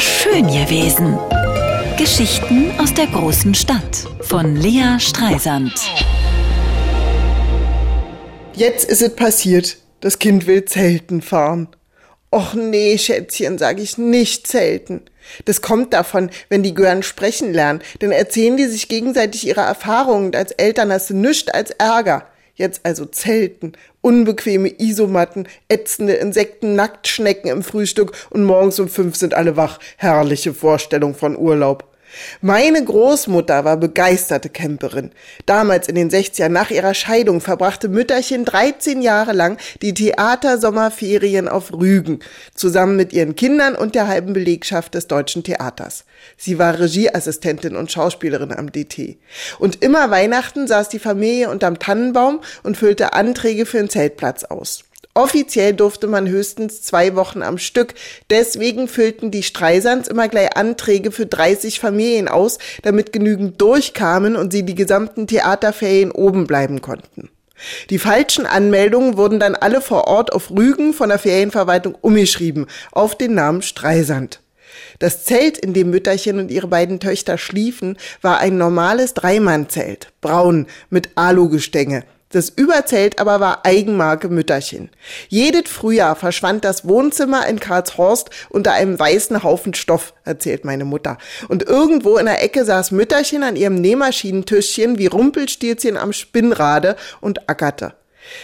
Schön gewesen. Geschichten aus der großen Stadt von Lea Streisand. Jetzt ist es passiert. Das Kind will Zelten fahren. Och nee, Schätzchen, sag ich nicht Zelten. Das kommt davon, wenn die Gören sprechen lernen, dann erzählen die sich gegenseitig ihre Erfahrungen und als Eltern hast du nichts als Ärger. Jetzt also Zelten, unbequeme Isomatten, ätzende Insekten, Nacktschnecken im Frühstück und morgens um fünf sind alle wach. Herrliche Vorstellung von Urlaub. Meine Großmutter war begeisterte Camperin. Damals in den 60ern nach ihrer Scheidung verbrachte Mütterchen 13 Jahre lang die Theatersommerferien auf Rügen, zusammen mit ihren Kindern und der halben Belegschaft des Deutschen Theaters. Sie war Regieassistentin und Schauspielerin am DT. Und immer Weihnachten saß die Familie unterm Tannenbaum und füllte Anträge für einen Zeltplatz aus. Offiziell durfte man höchstens zwei Wochen am Stück. Deswegen füllten die Streisands immer gleich Anträge für 30 Familien aus, damit genügend durchkamen und sie die gesamten Theaterferien oben bleiben konnten. Die falschen Anmeldungen wurden dann alle vor Ort auf Rügen von der Ferienverwaltung umgeschrieben auf den Namen Streisand. Das Zelt, in dem Mütterchen und ihre beiden Töchter schliefen, war ein normales Dreimannzelt, braun, mit Alugestänge. Das Überzelt aber war Eigenmarke Mütterchen. Jedes Frühjahr verschwand das Wohnzimmer in Karlshorst unter einem weißen Haufen Stoff, erzählt meine Mutter. Und irgendwo in der Ecke saß Mütterchen an ihrem Nähmaschinentischchen wie Rumpelstilzchen am Spinnrade und ackerte.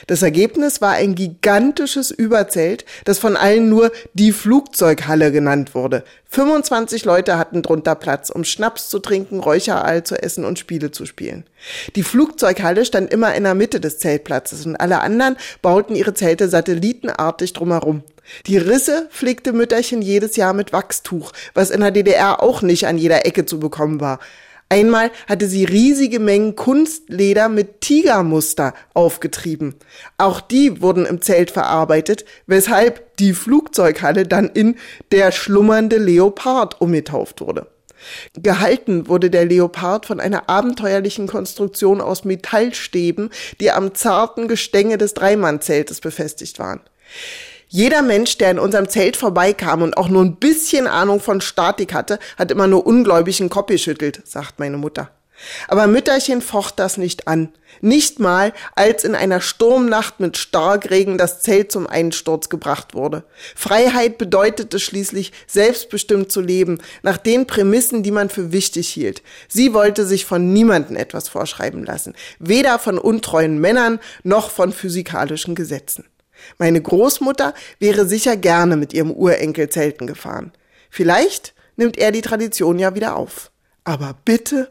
Das Ergebnis war ein gigantisches Überzelt, das von allen nur die Flugzeughalle genannt wurde. 25 Leute hatten drunter Platz, um Schnaps zu trinken, Räucherall zu essen und Spiele zu spielen. Die Flugzeughalle stand immer in der Mitte des Zeltplatzes und alle anderen bauten ihre Zelte satellitenartig drumherum. Die Risse pflegte Mütterchen jedes Jahr mit Wachstuch, was in der DDR auch nicht an jeder Ecke zu bekommen war. Einmal hatte sie riesige Mengen Kunstleder mit Tigermuster aufgetrieben. Auch die wurden im Zelt verarbeitet, weshalb die Flugzeughalle dann in der schlummernde Leopard umgetauft wurde. Gehalten wurde der Leopard von einer abenteuerlichen Konstruktion aus Metallstäben, die am zarten Gestänge des Dreimannzeltes befestigt waren. Jeder Mensch, der in unserem Zelt vorbeikam und auch nur ein bisschen Ahnung von Statik hatte, hat immer nur ungläubig Kopf geschüttelt, sagt meine Mutter. Aber Mütterchen focht das nicht an. Nicht mal, als in einer Sturmnacht mit Starkregen das Zelt zum Einsturz gebracht wurde. Freiheit bedeutete schließlich, selbstbestimmt zu leben, nach den Prämissen, die man für wichtig hielt. Sie wollte sich von niemanden etwas vorschreiben lassen. Weder von untreuen Männern noch von physikalischen Gesetzen. Meine Großmutter wäre sicher gerne mit ihrem Urenkel Zelten gefahren. Vielleicht nimmt er die Tradition ja wieder auf. Aber bitte